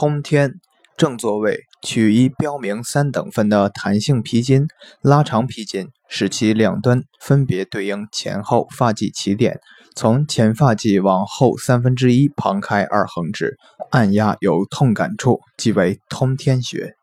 通天，正座位取一标明三等分的弹性皮筋，拉长皮筋，使其两端分别对应前后发际起点，从前发际往后三分之一旁开二横指，按压有痛感处，即为通天穴。